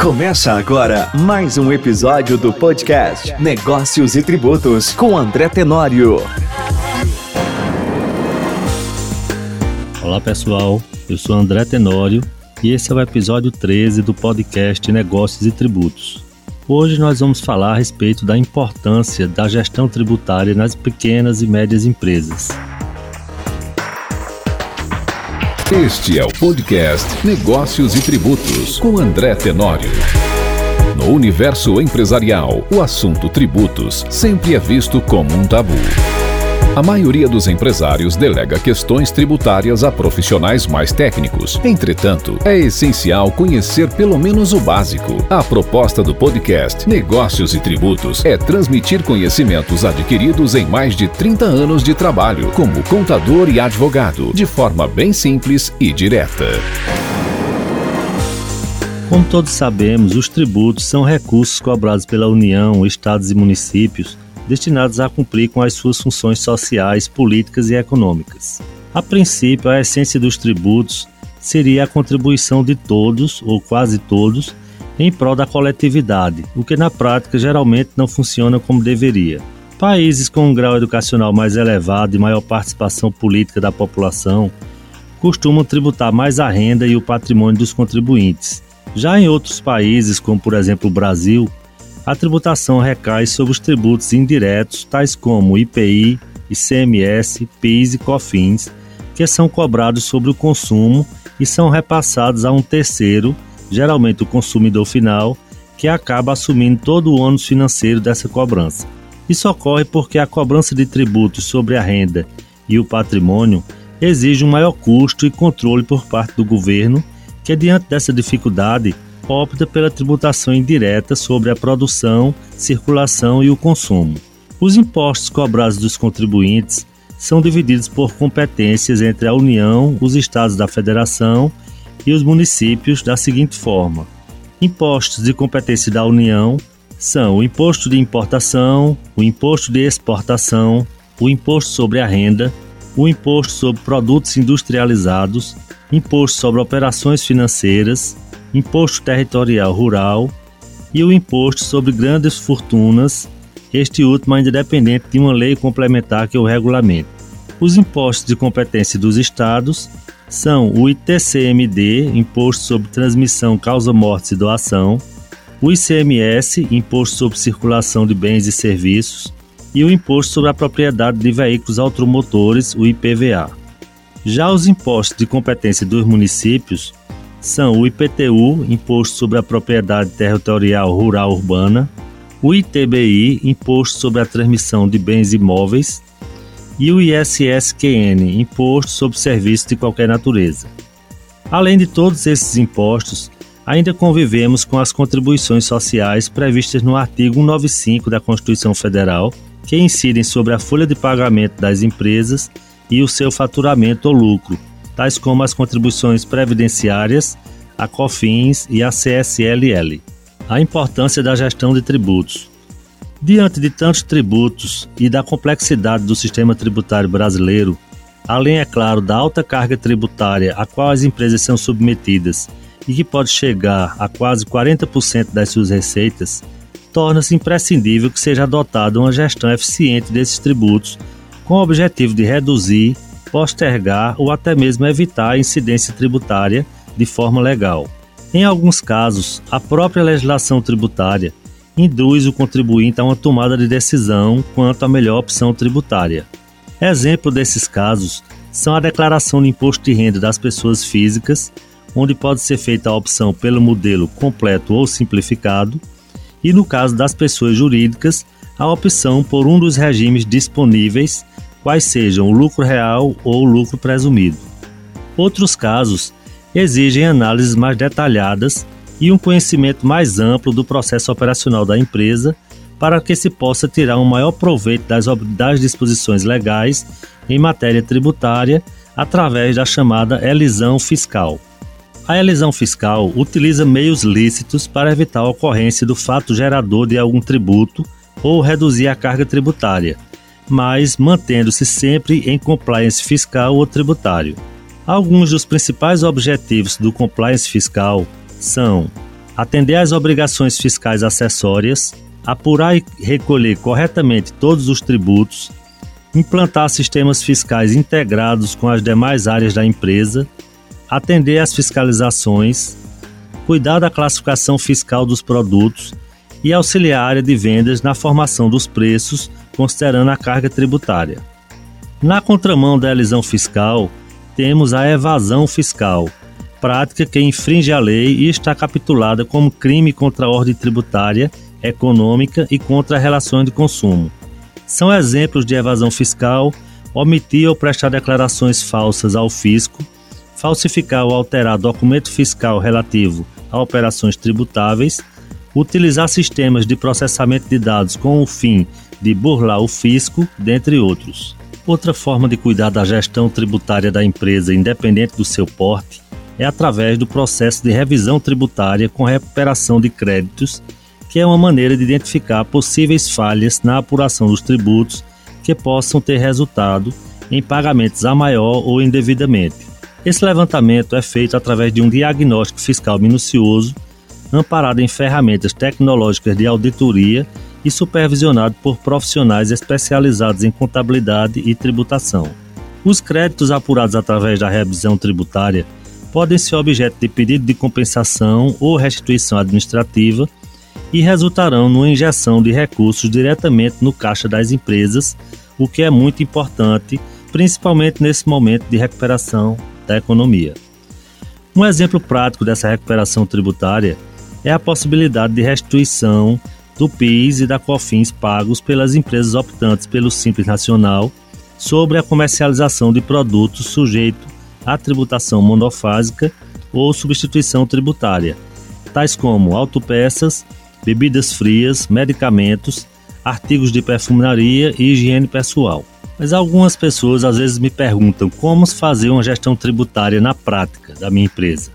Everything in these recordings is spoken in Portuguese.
Começa agora mais um episódio do podcast Negócios e Tributos com André Tenório. Olá pessoal, eu sou André Tenório e esse é o episódio 13 do podcast Negócios e Tributos. Hoje nós vamos falar a respeito da importância da gestão tributária nas pequenas e médias empresas. Este é o podcast Negócios e Tributos com André Tenório. No universo empresarial, o assunto tributos sempre é visto como um tabu. A maioria dos empresários delega questões tributárias a profissionais mais técnicos. Entretanto, é essencial conhecer pelo menos o básico. A proposta do podcast Negócios e Tributos é transmitir conhecimentos adquiridos em mais de 30 anos de trabalho como contador e advogado, de forma bem simples e direta. Como todos sabemos, os tributos são recursos cobrados pela União, estados e municípios destinados a cumprir com as suas funções sociais, políticas e econômicas. A princípio, a essência dos tributos seria a contribuição de todos, ou quase todos, em prol da coletividade, o que na prática geralmente não funciona como deveria. Países com um grau educacional mais elevado e maior participação política da população costumam tributar mais a renda e o patrimônio dos contribuintes. Já em outros países, como por exemplo o Brasil, a tributação recai sobre os tributos indiretos, tais como IPI, ICMS, PIS e COFINS, que são cobrados sobre o consumo e são repassados a um terceiro, geralmente o consumidor final, que acaba assumindo todo o ônus financeiro dessa cobrança. Isso ocorre porque a cobrança de tributos sobre a renda e o patrimônio exige um maior custo e controle por parte do governo, que diante dessa dificuldade opta pela tributação indireta sobre a produção, circulação e o consumo. Os impostos cobrados dos contribuintes são divididos por competências entre a União, os estados da Federação e os municípios da seguinte forma: impostos de competência da União são o imposto de importação, o imposto de exportação, o imposto sobre a renda, o imposto sobre produtos industrializados, imposto sobre operações financeiras, imposto territorial rural e o imposto sobre grandes fortunas, este último ainda dependente de uma lei complementar que o regulamenta. Os impostos de competência dos estados são o ITCMD, Imposto sobre Transmissão, Causa Mortes e Doação, o ICMS, Imposto sobre Circulação de Bens e Serviços, e o Imposto sobre a Propriedade de Veículos Automotores, o IPVA. Já os impostos de competência dos municípios são o IPTU, Imposto sobre a Propriedade Territorial Rural Urbana, o ITBI, Imposto sobre a Transmissão de Bens Imóveis, e o ISSQN, Imposto sobre Serviços de Qualquer Natureza. Além de todos esses impostos, ainda convivemos com as contribuições sociais previstas no artigo 195 da Constituição Federal, que incidem sobre a folha de pagamento das empresas e o seu faturamento ou lucro, tais como as contribuições previdenciárias, a COFINS e a CSLL. A importância da gestão de tributos. Diante de tantos tributos e da complexidade do sistema tributário brasileiro, além, é claro, da alta carga tributária a qual as empresas são submetidas e que pode chegar a quase 40% das suas receitas, torna-se imprescindível que seja adotada uma gestão eficiente desses tributos com o objetivo de reduzir postergar ou até mesmo evitar a incidência tributária de forma legal. Em alguns casos, a própria legislação tributária induz o contribuinte a uma tomada de decisão quanto à melhor opção tributária. Exemplo desses casos são a declaração de imposto de renda das pessoas físicas, onde pode ser feita a opção pelo modelo completo ou simplificado, e no caso das pessoas jurídicas, a opção por um dos regimes disponíveis quais sejam o lucro real ou o lucro presumido. Outros casos exigem análises mais detalhadas e um conhecimento mais amplo do processo operacional da empresa para que se possa tirar um maior proveito das, das disposições legais em matéria tributária através da chamada elisão fiscal. A elisão fiscal utiliza meios lícitos para evitar a ocorrência do fato gerador de algum tributo ou reduzir a carga tributária, mas mantendo-se sempre em compliance fiscal ou tributário. Alguns dos principais objetivos do compliance fiscal são atender às obrigações fiscais acessórias, apurar e recolher corretamente todos os tributos, implantar sistemas fiscais integrados com as demais áreas da empresa, atender às fiscalizações, cuidar da classificação fiscal dos produtos e auxiliar a área de vendas na formação dos preços, considerando a carga tributária. Na contramão da elisão fiscal, temos a evasão fiscal, prática que infringe a lei e está capitulada como crime contra a ordem tributária, econômica e contra as relações de consumo. São exemplos de evasão fiscal omitir ou prestar declarações falsas ao fisco, falsificar ou alterar documento fiscal relativo a operações tributáveis, utilizar sistemas de processamento de dados com o fim de burlar o fisco, dentre outros. Outra forma de cuidar da gestão tributária da empresa, independente do seu porte, é através do processo de revisão tributária com recuperação de créditos, que é uma maneira de identificar possíveis falhas na apuração dos tributos que possam ter resultado em pagamentos a maior ou indevidamente. Esse levantamento é feito através de um diagnóstico fiscal minucioso, amparado em ferramentas tecnológicas de auditoria e supervisionado por profissionais especializados em contabilidade e tributação. Os créditos apurados através da revisão tributária podem ser objeto de pedido de compensação ou restituição administrativa e resultarão numa injeção de recursos diretamente no caixa das empresas, o que é muito importante, principalmente nesse momento de recuperação da economia. Um exemplo prático dessa recuperação tributária é a possibilidade de restituição do PIS e da COFINS pagos pelas empresas optantes pelo Simples Nacional sobre a comercialização de produtos sujeitos a tributação monofásica ou substituição tributária, tais como autopeças, bebidas frias, medicamentos, artigos de perfumaria e higiene pessoal. Mas algumas pessoas às vezes me perguntam como fazer uma gestão tributária na prática da minha empresa.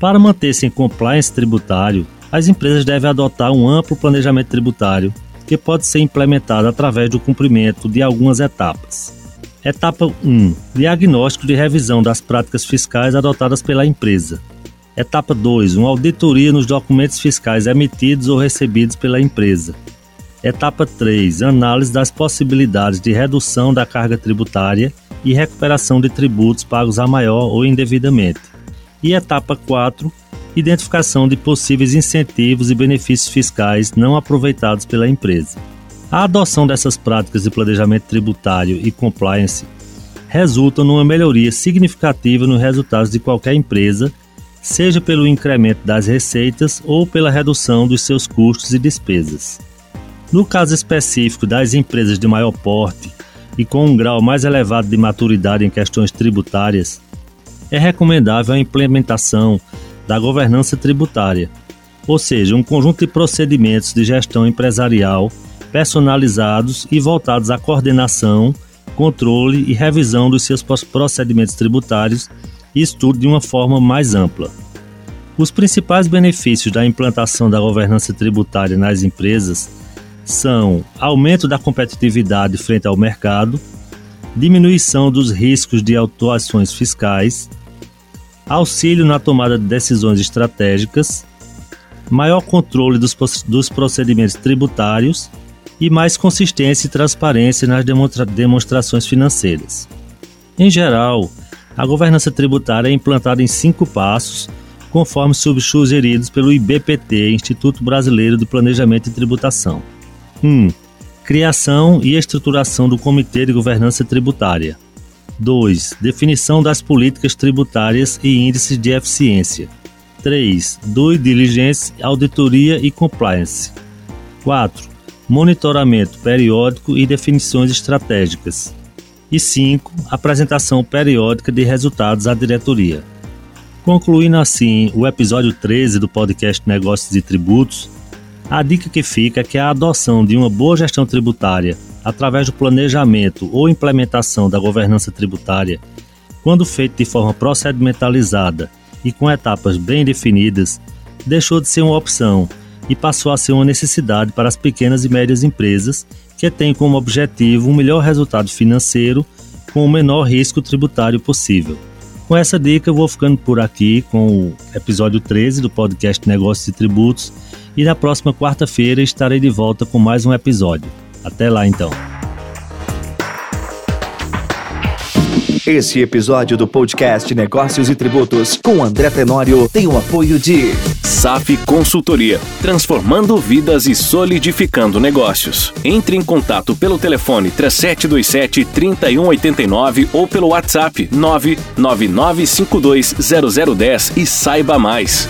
Para manter-se em compliance tributário, as empresas devem adotar um amplo planejamento tributário que pode ser implementado através do cumprimento de algumas etapas. Etapa 1: Diagnóstico de revisão das práticas fiscais adotadas pela empresa. Etapa 2: Uma auditoria nos documentos fiscais emitidos ou recebidos pela empresa. Etapa 3: Análise das possibilidades de redução da carga tributária e recuperação de tributos pagos a maior ou indevidamente. E etapa 4: Identificação de possíveis incentivos e benefícios fiscais não aproveitados pela empresa. A adoção dessas práticas de planejamento tributário e compliance resultam numa melhoria significativa nos resultados de qualquer empresa, seja pelo incremento das receitas ou pela redução dos seus custos e despesas. No caso específico das empresas de maior porte e com um grau mais elevado de maturidade em questões tributárias, é recomendável a implementação da governança tributária, ou seja, um conjunto de procedimentos de gestão empresarial personalizados e voltados à coordenação, controle e revisão dos seus procedimentos tributários e estudo de uma forma mais ampla. Os principais benefícios da implantação da governança tributária nas empresas são aumento da competitividade frente ao mercado, diminuição dos riscos de autuações fiscais, auxílio na tomada de decisões estratégicas, maior controle dos, dos procedimentos tributários e mais consistência e transparência nas demonstra demonstrações financeiras. Em geral, a governança tributária é implantada em cinco passos, conforme sugeridos pelo IBPT, Instituto Brasileiro de Planejamento e Tributação. 1. Um, criação e estruturação do Comitê de Governança Tributária. 2. Definição das políticas tributárias e índices de eficiência. 3. Due diligence, auditoria e compliance. 4 monitoramento periódico e definições estratégicas. E 5. Apresentação periódica de resultados à diretoria. Concluindo assim o episódio 13 do podcast Negócios e Tributos, a dica que fica é que a adoção de uma boa gestão tributária através do planejamento ou implementação da governança tributária, quando feito de forma procedimentalizada e com etapas bem definidas, deixou de ser uma opção e passou a ser uma necessidade para as pequenas e médias empresas que têm como objetivo um melhor resultado financeiro com o menor risco tributário possível. Com essa dica, eu vou ficando por aqui com o episódio 13 do podcast Negócios e Tributos e na próxima quarta-feira estarei de volta com mais um episódio. Até lá então. Esse episódio do podcast Negócios e Tributos com André Tenório tem o apoio de SAF Consultoria, transformando vidas e solidificando negócios. Entre em contato pelo telefone 3727 3189 ou pelo WhatsApp 999520010 e saiba mais.